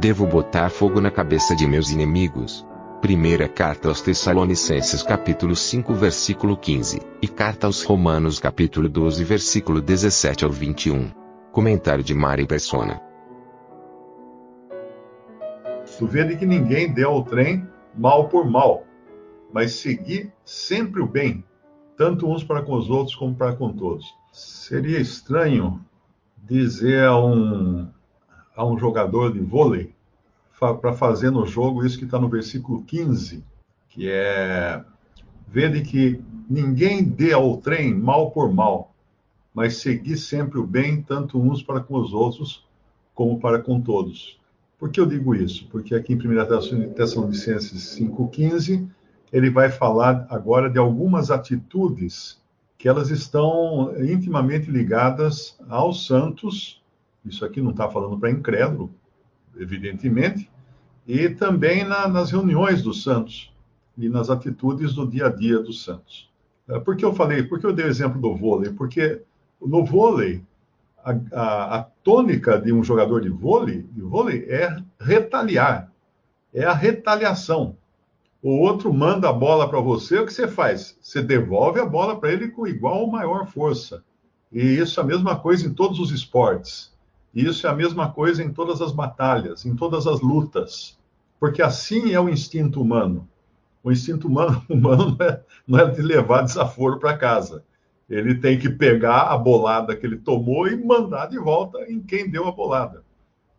Devo botar fogo na cabeça de meus inimigos. Primeira carta aos Tessalonicenses capítulo 5 versículo 15 e carta aos Romanos capítulo 12 versículo 17 ao 21. Comentário de Mari Persona. Tu vê que ninguém dê ao trem mal por mal, mas seguir sempre o bem, tanto uns para com os outros como para com todos. Seria estranho dizer a um, a um jogador de vôlei para fazer no jogo isso que está no versículo 15, que é vede que ninguém dê ao trem mal por mal, mas seguir sempre o bem, tanto uns para com os outros como para com todos. Por que eu digo isso? Porque aqui em 1 Tessalonicenses 5,15, ele vai falar agora de algumas atitudes que elas estão intimamente ligadas aos santos, isso aqui não está falando para incrédulo, evidentemente, e também na, nas reuniões dos santos e nas atitudes do dia a dia dos santos. É, por que eu falei, por que eu dei o exemplo do vôlei? Porque no vôlei, a, a, a, tônica de um jogador de vôlei, de vôlei é retaliar, é a retaliação. O outro manda a bola para você, o que você faz? Você devolve a bola para ele com igual ou maior força. E isso é a mesma coisa em todos os esportes. Isso é a mesma coisa em todas as batalhas, em todas as lutas. Porque assim é o instinto humano. O instinto humano, humano não, é, não é de levar desaforo para casa ele tem que pegar a bolada que ele tomou e mandar de volta em quem deu a bolada.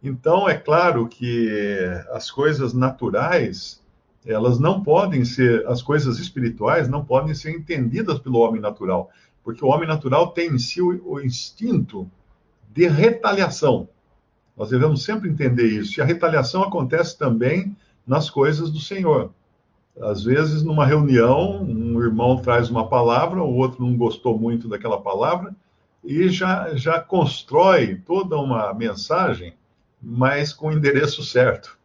Então, é claro que as coisas naturais, elas não podem ser, as coisas espirituais não podem ser entendidas pelo homem natural, porque o homem natural tem em si o, o instinto de retaliação. Nós devemos sempre entender isso. E a retaliação acontece também nas coisas do Senhor. Às vezes, numa reunião, um irmão traz uma palavra, o outro não gostou muito daquela palavra, e já, já constrói toda uma mensagem, mas com o endereço certo,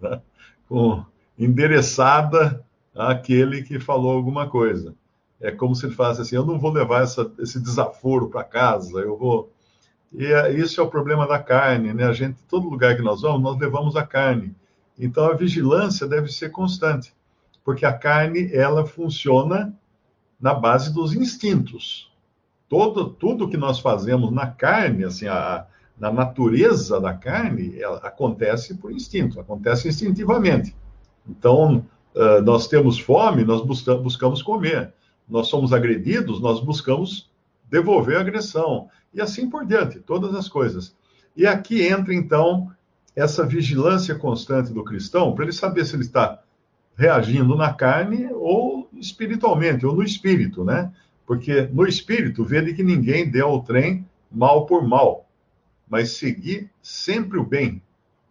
né? com, endereçada àquele que falou alguma coisa. É como se ele falasse assim: eu não vou levar essa, esse desaforo para casa, eu vou. E é, isso é o problema da carne, né? A gente, todo lugar que nós vamos, nós levamos a carne. Então a vigilância deve ser constante porque a carne ela funciona na base dos instintos. Todo, tudo que nós fazemos na carne, assim, a, na natureza da carne, acontece por instinto, acontece instintivamente. Então, uh, nós temos fome, nós busca, buscamos comer. Nós somos agredidos, nós buscamos devolver a agressão. E assim por diante, todas as coisas. E aqui entra, então, essa vigilância constante do cristão, para ele saber se ele está reagindo na carne ou espiritualmente, ou no espírito, né? Porque no espírito, vê de que ninguém dê ao trem mal por mal, mas seguir sempre o bem,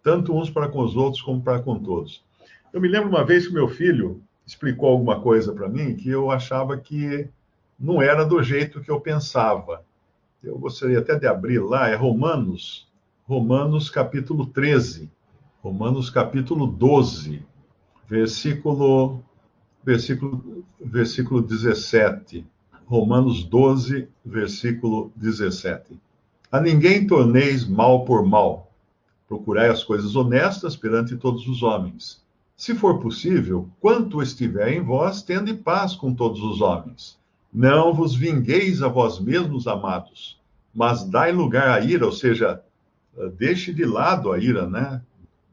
tanto uns para com os outros como para com todos. Eu me lembro uma vez que meu filho explicou alguma coisa para mim que eu achava que não era do jeito que eu pensava. Eu gostaria até de abrir lá, é Romanos, Romanos capítulo 13, Romanos capítulo 12 versículo, versículo, versículo 17. Romanos 12, versículo 17. A ninguém torneis mal por mal. Procurai as coisas honestas perante todos os homens. Se for possível, quanto estiver em vós, tende paz com todos os homens. Não vos vingueis a vós mesmos, amados, mas dai lugar à ira, ou seja, deixe de lado a ira, né?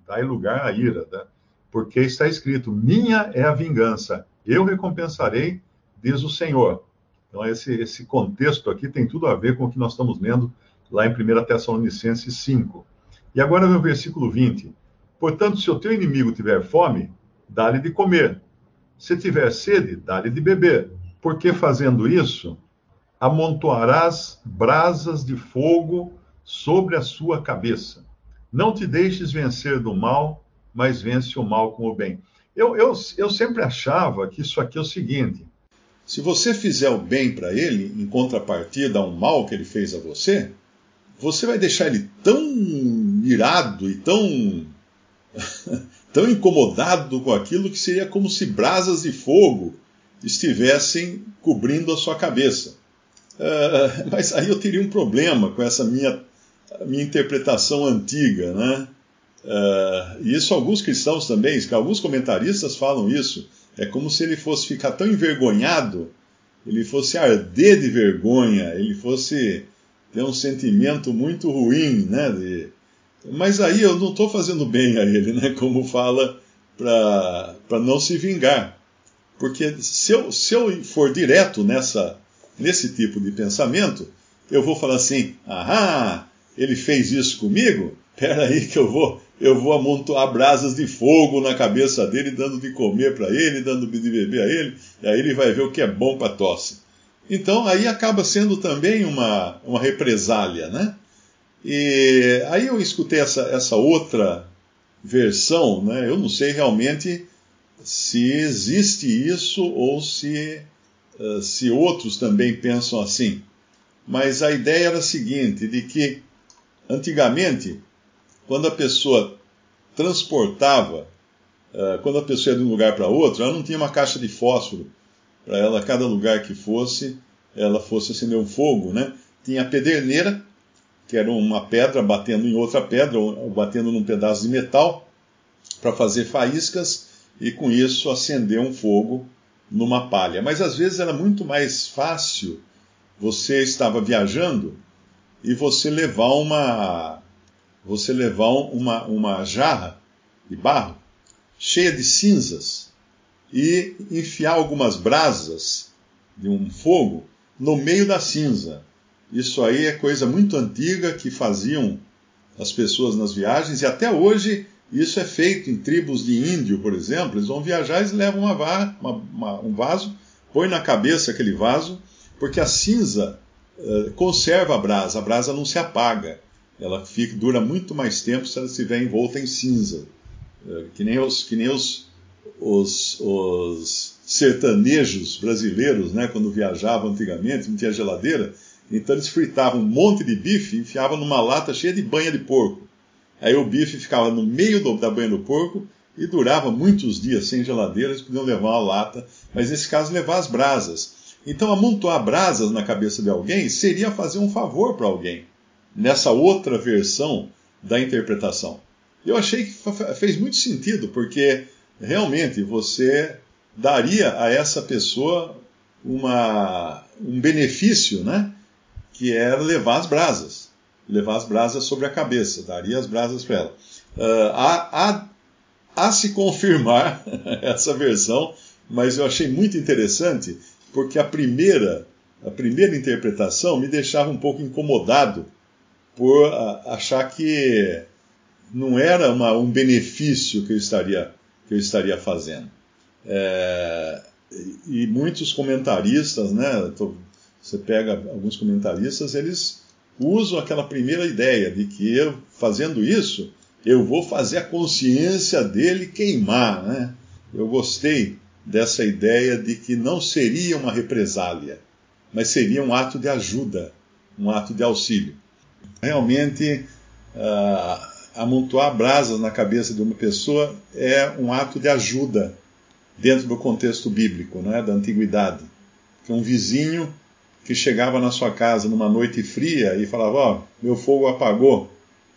Dai lugar à ira, né? porque está escrito: Minha é a vingança, eu recompensarei, diz o Senhor. Então, esse, esse contexto aqui tem tudo a ver com o que nós estamos lendo lá em 1 Tessalonicenses 5. E agora vem o versículo 20. Portanto, se o teu inimigo tiver fome, dá-lhe de comer. Se tiver sede, dá-lhe de beber. Porque fazendo isso, amontoarás brasas de fogo sobre a sua cabeça. Não te deixes vencer do mal, mas vence o mal com o bem. Eu, eu, eu sempre achava que isso aqui é o seguinte: se você fizer o bem para ele, em contrapartida a um mal que ele fez a você, você vai deixar ele tão irado e tão, tão incomodado com aquilo que seria como se brasas de fogo estivessem cobrindo a sua cabeça. Uh, mas aí eu teria um problema com essa minha, minha interpretação antiga, né? Uh, e isso alguns cristãos também, alguns comentaristas falam isso. É como se ele fosse ficar tão envergonhado, ele fosse arder de vergonha, ele fosse ter um sentimento muito ruim, né? De... Mas aí eu não estou fazendo bem a ele, né? Como fala para não se vingar. Porque se eu, se eu for direto nessa, nesse tipo de pensamento, eu vou falar assim: ahá, ele fez isso comigo? Espera aí que eu vou, eu vou amontoar brasas de fogo na cabeça dele, dando de comer para ele, dando de beber a ele, e aí ele vai ver o que é bom para tosse. Então aí acaba sendo também uma, uma represália, né? E aí eu escutei essa, essa outra versão, né? Eu não sei realmente se existe isso ou se, uh, se outros também pensam assim. Mas a ideia era a seguinte, de que antigamente, quando a pessoa transportava, uh, quando a pessoa ia de um lugar para outro, ela não tinha uma caixa de fósforo para ela, cada lugar que fosse, ela fosse acender um fogo, né? Tinha a pederneira, que era uma pedra batendo em outra pedra, ou batendo num pedaço de metal, para fazer faíscas e com isso acender um fogo numa palha. Mas às vezes era muito mais fácil você estava viajando e você levar uma você levar uma, uma jarra de barro cheia de cinzas e enfiar algumas brasas de um fogo no meio da cinza. Isso aí é coisa muito antiga que faziam as pessoas nas viagens e até hoje isso é feito em tribos de índio, por exemplo. Eles vão viajar e levam uma, uma, uma, um vaso, põe na cabeça aquele vaso, porque a cinza uh, conserva a brasa, a brasa não se apaga. Ela fica, dura muito mais tempo se ela estiver envolta em cinza. Uh, que nem os, que nem os, os, os sertanejos brasileiros, né, quando viajavam antigamente, não tinha geladeira, então eles fritavam um monte de bife e enfiavam numa lata cheia de banha de porco. Aí o bife ficava no meio do, da banha do porco e durava muitos dias sem geladeira, eles podiam levar uma lata, mas nesse caso levar as brasas. Então amontoar brasas na cabeça de alguém seria fazer um favor para alguém, nessa outra versão da interpretação. Eu achei que fez muito sentido, porque realmente você daria a essa pessoa uma, um benefício, né? Que era levar as brasas levar as brasas sobre a cabeça, daria as brasas para ela. Uh, há, há, há se confirmar essa versão, mas eu achei muito interessante, porque a primeira, a primeira interpretação me deixava um pouco incomodado por achar que não era uma, um benefício que eu estaria, que eu estaria fazendo. É, e muitos comentaristas, né, tô, você pega alguns comentaristas, eles uso aquela primeira ideia de que eu, fazendo isso, eu vou fazer a consciência dele queimar. Né? Eu gostei dessa ideia de que não seria uma represália, mas seria um ato de ajuda, um ato de auxílio. Realmente, uh, amontoar brasas na cabeça de uma pessoa é um ato de ajuda dentro do contexto bíblico, né, da antiguidade. Que um vizinho que chegava na sua casa numa noite fria e falava: Ó, oh, meu fogo apagou,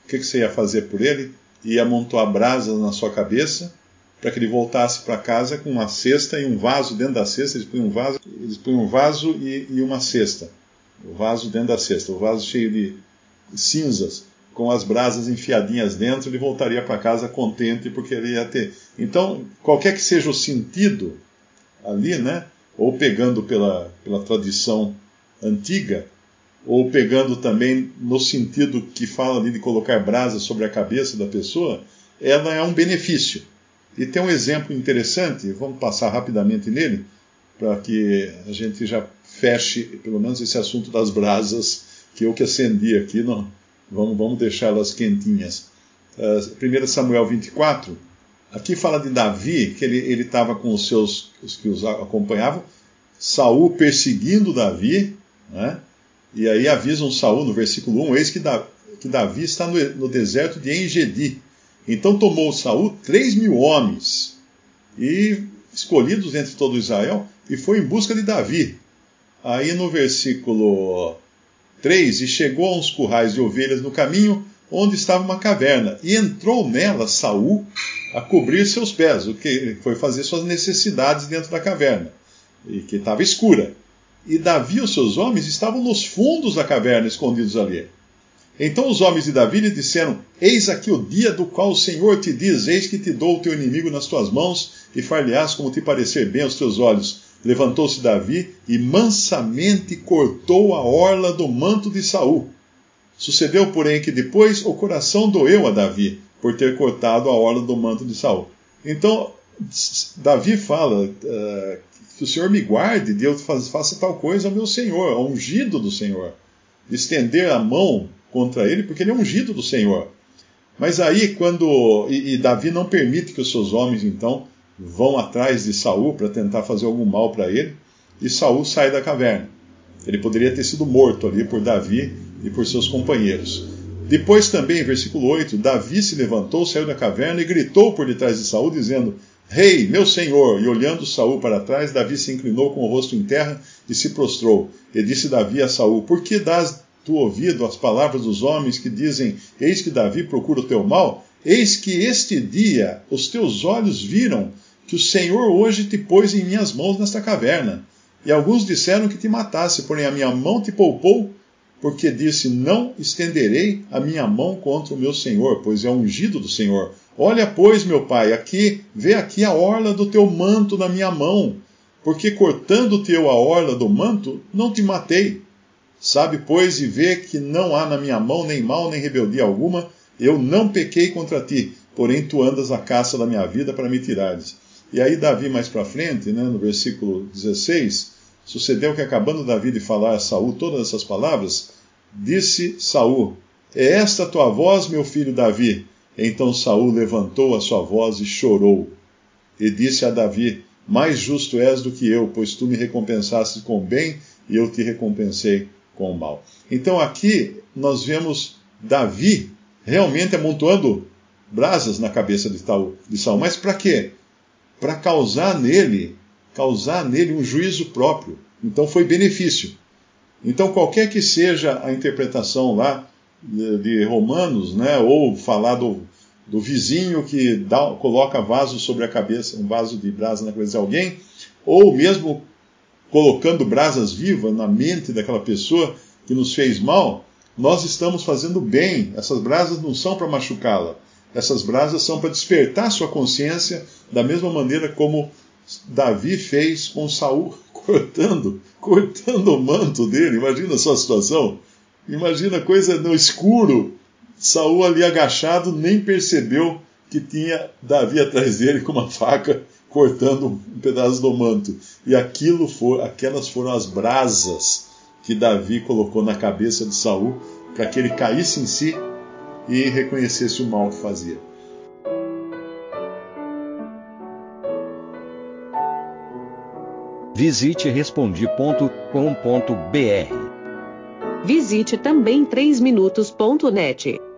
o que, que você ia fazer por ele? Ia amontoar brasas na sua cabeça para que ele voltasse para casa com uma cesta e um vaso dentro da cesta. Eles punham um vaso, eles punham um vaso e, e uma cesta. O vaso dentro da cesta, o vaso cheio de cinzas, com as brasas enfiadinhas dentro, ele voltaria para casa contente porque ele ia ter. Então, qualquer que seja o sentido ali, né? Ou pegando pela, pela tradição antiga, ou pegando também no sentido que fala ali de colocar brasa sobre a cabeça da pessoa, ela é um benefício. E tem um exemplo interessante, vamos passar rapidamente nele, para que a gente já feche, pelo menos, esse assunto das brasas que eu que acendi aqui. Não, vamos, vamos deixá-las quentinhas. Uh, 1 Samuel 24, aqui fala de Davi, que ele estava com os seus, os que os acompanhavam, Saul perseguindo Davi, né? e aí avisam Saul no versículo 1, eis que, da, que Davi está no, no deserto de Engedi. Então tomou Saul três mil homens, e escolhidos entre todo Israel, e foi em busca de Davi. Aí no versículo 3, e chegou a uns currais de ovelhas no caminho, onde estava uma caverna, e entrou nela Saul a cobrir seus pés, o que foi fazer suas necessidades dentro da caverna, e que estava escura. E Davi e os seus homens estavam nos fundos da caverna, escondidos ali. Então os homens de Davi lhe disseram: Eis aqui o dia do qual o Senhor te diz: Eis que te dou o teu inimigo nas tuas mãos, e far-lhe-ás como te parecer bem aos teus olhos. Levantou-se Davi e mansamente cortou a orla do manto de Saul. Sucedeu, porém, que depois o coração doeu a Davi por ter cortado a orla do manto de Saul. Então, Davi fala uh, que o Senhor me guarde de eu faça tal coisa ao meu Senhor, ao ungido do Senhor. De estender a mão contra ele, porque ele é ungido do Senhor. Mas aí, quando. E, e Davi não permite que os seus homens, então, vão atrás de Saul para tentar fazer algum mal para ele, e Saul sai da caverna. Ele poderia ter sido morto ali por Davi e por seus companheiros. Depois também, versículo 8, Davi se levantou, saiu da caverna e gritou por detrás de Saul, dizendo: Rei, meu senhor! E olhando Saul para trás, Davi se inclinou com o rosto em terra e se prostrou. E disse Davi a Saul: Por que dás tu ouvido as palavras dos homens que dizem: Eis que Davi procura o teu mal? Eis que este dia os teus olhos viram que o Senhor hoje te pôs em minhas mãos nesta caverna. E alguns disseram que te matasse, porém a minha mão te poupou, porque disse: Não estenderei a minha mão contra o meu Senhor, pois é ungido do Senhor. Olha, pois, meu pai, aqui, vê aqui a orla do teu manto na minha mão, porque cortando-te eu a orla do manto, não te matei. Sabe, pois, e vê que não há na minha mão nem mal nem rebeldia alguma, eu não pequei contra ti, porém tu andas à caça da minha vida para me tirares. E aí Davi mais para frente, né, no versículo 16, sucedeu que acabando Davi de falar a Saul todas essas palavras, disse Saul: É esta tua voz, meu filho Davi? Então Saul levantou a sua voz e chorou. E disse a Davi: Mais justo és do que eu, pois tu me recompensaste com bem e eu te recompensei com o mal. Então aqui nós vemos Davi realmente amontoando brasas na cabeça de, de Saul. Mas para quê? Para causar nele, causar nele um juízo próprio. Então foi benefício. Então qualquer que seja a interpretação lá de Romanos, né, ou falar do, vizinho que dá, coloca vaso sobre a cabeça, um vaso de brasa na cabeça de alguém, ou mesmo colocando brasas vivas na mente daquela pessoa que nos fez mal, nós estamos fazendo bem. Essas brasas não são para machucá-la. Essas brasas são para despertar sua consciência da mesma maneira como Davi fez com Saul, cortando, cortando o manto dele. Imagina a sua situação. Imagina coisa no escuro. Saul ali agachado nem percebeu que tinha Davi atrás dele com uma faca cortando um pedaço do manto. E aquilo for, aquelas foram as brasas que Davi colocou na cabeça de Saul para que ele caísse em si e reconhecesse o mal que fazia. Visite respondi.com.br. Visite também 3minutos.net.